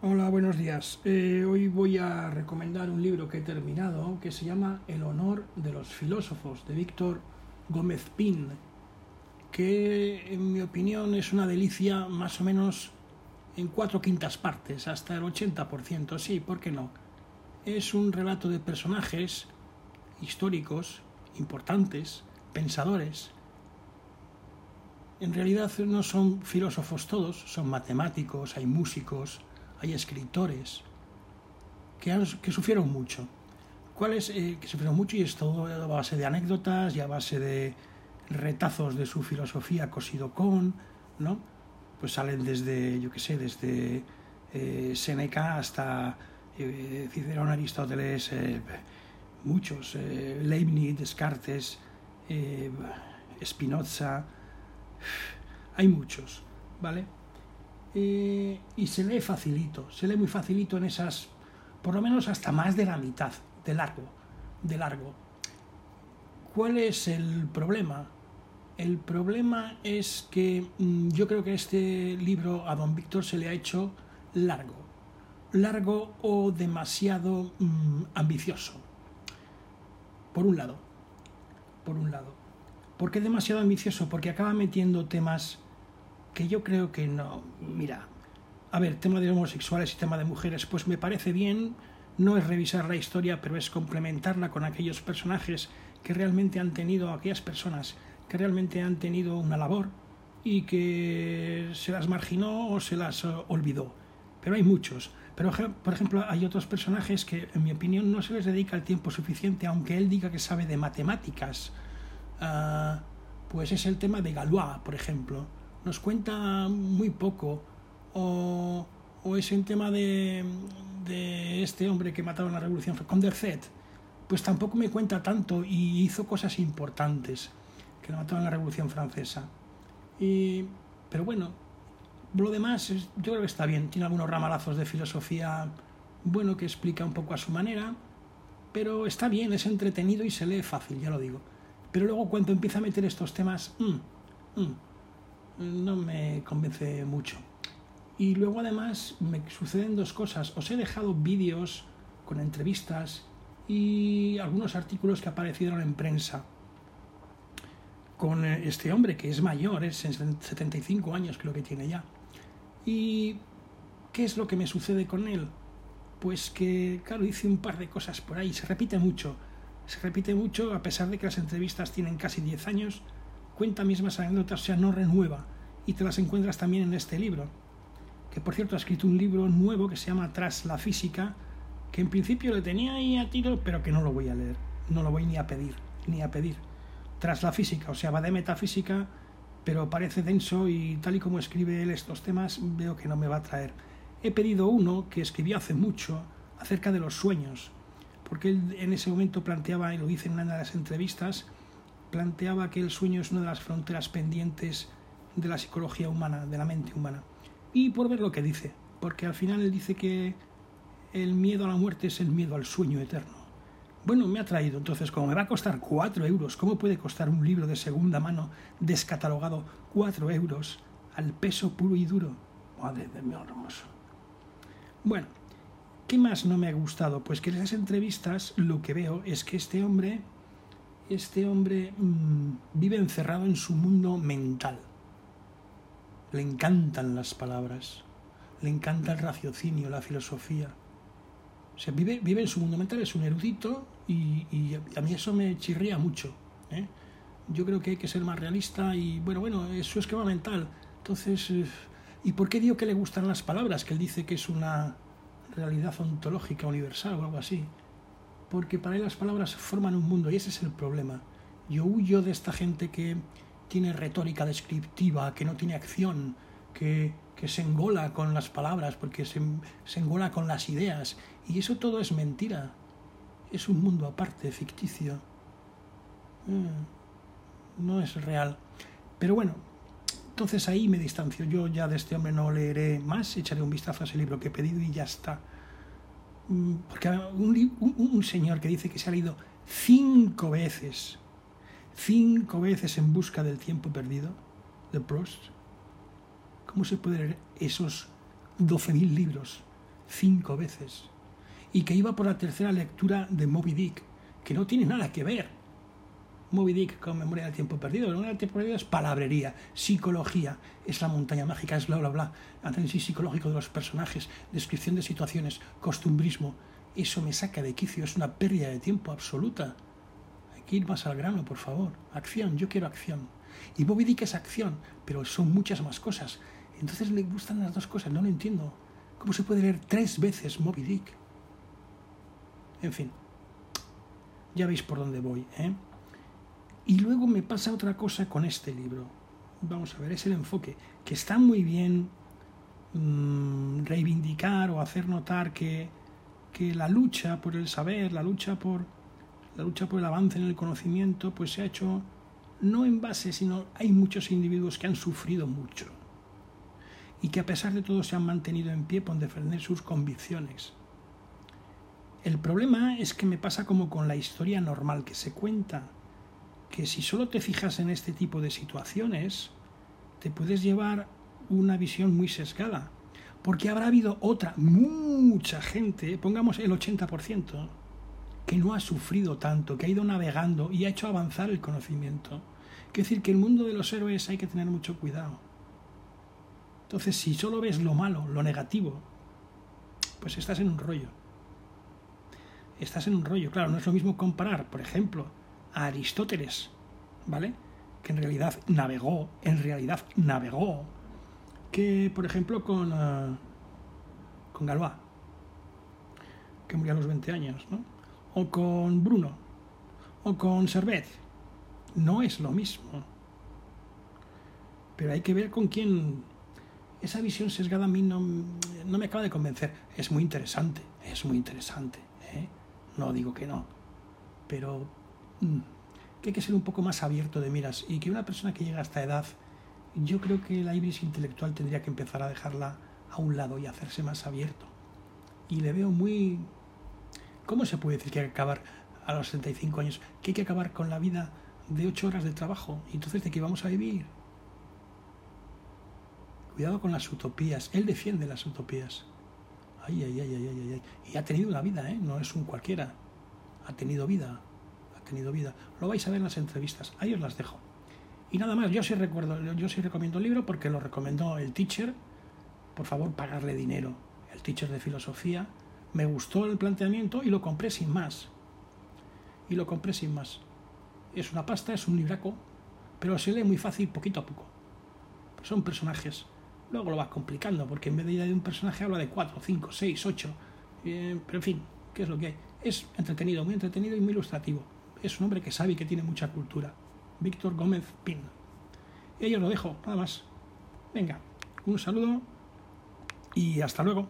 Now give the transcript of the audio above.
Hola, buenos días. Eh, hoy voy a recomendar un libro que he terminado que se llama El honor de los filósofos de Víctor Gómez Pin, que en mi opinión es una delicia más o menos en cuatro quintas partes, hasta el 80%, sí, ¿por qué no? Es un relato de personajes históricos, importantes, pensadores. En realidad no son filósofos todos, son matemáticos, hay músicos, hay escritores que, que sufrieron mucho. ¿Cuáles? Eh, que sufrieron mucho y es todo a base de anécdotas y a base de retazos de su filosofía cosido con, ¿no? Pues salen desde, yo qué sé, desde eh, Seneca hasta eh, Cicerón, Aristóteles, eh, muchos, Leibniz, Descartes, Spinoza, hay muchos, ¿vale? Eh, y se lee facilito, se lee muy facilito en esas, por lo menos hasta más de la mitad de largo, de largo. ¿Cuál es el problema? El problema es que mm, yo creo que este libro a don Víctor se le ha hecho largo, largo o demasiado mm, ambicioso. Por un lado, por un lado. ¿Por qué demasiado ambicioso? Porque acaba metiendo temas que yo creo que no. Mira, a ver, tema de homosexuales y tema de mujeres, pues me parece bien, no es revisar la historia, pero es complementarla con aquellos personajes que realmente han tenido, aquellas personas que realmente han tenido una labor y que se las marginó o se las uh, olvidó. Pero hay muchos. Pero, por ejemplo, hay otros personajes que, en mi opinión, no se les dedica el tiempo suficiente, aunque él diga que sabe de matemáticas. Uh, pues es el tema de Galois, por ejemplo nos cuenta muy poco. O, o es el tema de, de este hombre que mataron en la Revolución Condorcet, pues tampoco me cuenta tanto y hizo cosas importantes que lo mataron en la Revolución Francesa. Y, pero bueno, lo demás yo creo que está bien. Tiene algunos ramalazos de filosofía bueno que explica un poco a su manera, pero está bien, es entretenido y se lee fácil, ya lo digo. Pero luego cuando empieza a meter estos temas, mm, mm, no me convence mucho. Y luego además me suceden dos cosas. Os he dejado vídeos con entrevistas y algunos artículos que aparecieron en prensa con eh, este hombre que es mayor, es 75 años creo que tiene ya. ¿Y qué es lo que me sucede con él? Pues que, claro, hice un par de cosas por ahí, se repite mucho, se repite mucho a pesar de que las entrevistas tienen casi 10 años, cuenta mismas anécdotas, o sea, no renueva. Y te las encuentras también en este libro. Que por cierto ha escrito un libro nuevo que se llama Tras la física, que en principio le tenía ahí a tiro, pero que no lo voy a leer. No lo voy ni a pedir, ni a pedir. Tras la física, o sea, va de metafísica, pero parece denso y tal y como escribe él estos temas, veo que no me va a traer. He pedido uno que escribió hace mucho acerca de los sueños, porque él en ese momento planteaba, y lo dice en una de las entrevistas, planteaba que el sueño es una de las fronteras pendientes de la psicología humana, de la mente humana. Y por ver lo que dice, porque al final él dice que el miedo a la muerte es el miedo al sueño eterno. Bueno, me ha traído, entonces, como me va a costar cuatro euros, ¿cómo puede costar un libro de segunda mano descatalogado cuatro euros al peso puro y duro? Madre de mi hermoso. Bueno, ¿qué más no me ha gustado? Pues que en esas entrevistas lo que veo es que este hombre este hombre mmm, vive encerrado en su mundo mental. Le encantan las palabras, le encanta el raciocinio, la filosofía. O sea, vive, vive en su mundo mental, es un erudito y, y a mí eso me chirría mucho. ¿eh? Yo creo que hay que ser más realista y, bueno, bueno, es su esquema mental. Entonces, eh, ¿y por qué digo que le gustan las palabras? Que él dice que es una realidad ontológica universal o algo así porque para él las palabras forman un mundo y ese es el problema. Yo huyo de esta gente que tiene retórica descriptiva, que no tiene acción, que, que se engola con las palabras, porque se, se engola con las ideas. Y eso todo es mentira. Es un mundo aparte, ficticio. Mm, no es real. Pero bueno, entonces ahí me distancio. Yo ya de este hombre no leeré más, echaré un vistazo a ese libro que he pedido y ya está. Mm, porque un, un, un, señor que dice que se ha leído cinco veces, cinco veces en busca del tiempo perdido, de Proust, ¿cómo se puede leer esos 12.000 libros cinco veces y que iba por la tercera lectura de Moby Dick, que no tiene nada que ver. Moby Dick con Memoria del Tiempo Perdido. Memoria del Tiempo Perdido es palabrería, psicología, es la montaña mágica, es bla, bla, bla. Análisis psicológico de los personajes, descripción de situaciones, costumbrismo. Eso me saca de quicio, es una pérdida de tiempo absoluta. Hay que ir más al grano, por favor. Acción, yo quiero acción. Y Moby Dick es acción, pero son muchas más cosas. Entonces le gustan las dos cosas, no lo entiendo. ¿Cómo se puede leer tres veces Moby Dick? En fin, ya veis por dónde voy. ¿eh? Y luego me pasa otra cosa con este libro. Vamos a ver, es el enfoque, que está muy bien mmm, reivindicar o hacer notar que, que la lucha por el saber, la lucha por la lucha por el avance en el conocimiento, pues se ha hecho no en base, sino hay muchos individuos que han sufrido mucho y que a pesar de todo se han mantenido en pie por defender sus convicciones. El problema es que me pasa como con la historia normal que se cuenta, que si solo te fijas en este tipo de situaciones, te puedes llevar una visión muy sesgada, porque habrá habido otra, mucha gente, pongamos el 80%, que no ha sufrido tanto, que ha ido navegando y ha hecho avanzar el conocimiento. Quiero decir que el mundo de los héroes hay que tener mucho cuidado. Entonces, si solo ves lo malo, lo negativo, pues estás en un rollo estás en un rollo. Claro, no es lo mismo comparar, por ejemplo, Aristóteles, ¿vale? Que en realidad navegó, en realidad navegó, que por ejemplo con, uh, con Galois, que murió a los 20 años, ¿no? O con Bruno, o con Servet. No es lo mismo. Pero hay que ver con quién. Esa visión sesgada a mí no, no me acaba de convencer. Es muy interesante, es muy interesante. ¿eh? no digo que no, pero que hay que ser un poco más abierto de miras y que una persona que llega a esta edad, yo creo que la ibris intelectual tendría que empezar a dejarla a un lado y hacerse más abierto. Y le veo muy... ¿Cómo se puede decir que hay que acabar a los 65 años? Que hay que acabar con la vida de 8 horas de trabajo. ¿Y entonces de qué vamos a vivir? Cuidado con las utopías. Él defiende las utopías. Ay, ay, ay, ay, ay, ay. Y ha tenido una vida, ¿eh? No es un cualquiera. Ha tenido vida. Tenido vida. Lo vais a ver en las entrevistas. Ahí os las dejo. Y nada más, yo sí recuerdo, yo sí recomiendo el libro porque lo recomendó el teacher. Por favor, pagarle dinero. El teacher de filosofía. Me gustó el planteamiento y lo compré sin más. Y lo compré sin más. Es una pasta, es un libraco, pero se lee muy fácil poquito a poco. Son personajes Luego lo vas complicando, porque en vez de un personaje habla de 4, 5, 6, 8. pero en fin, ¿qué es lo que hay? Es entretenido, muy entretenido y muy ilustrativo. Es un hombre que sabe y que tiene mucha cultura. Víctor Gómez Pin. Y ahí os lo dejo, nada más. Venga, un saludo y hasta luego.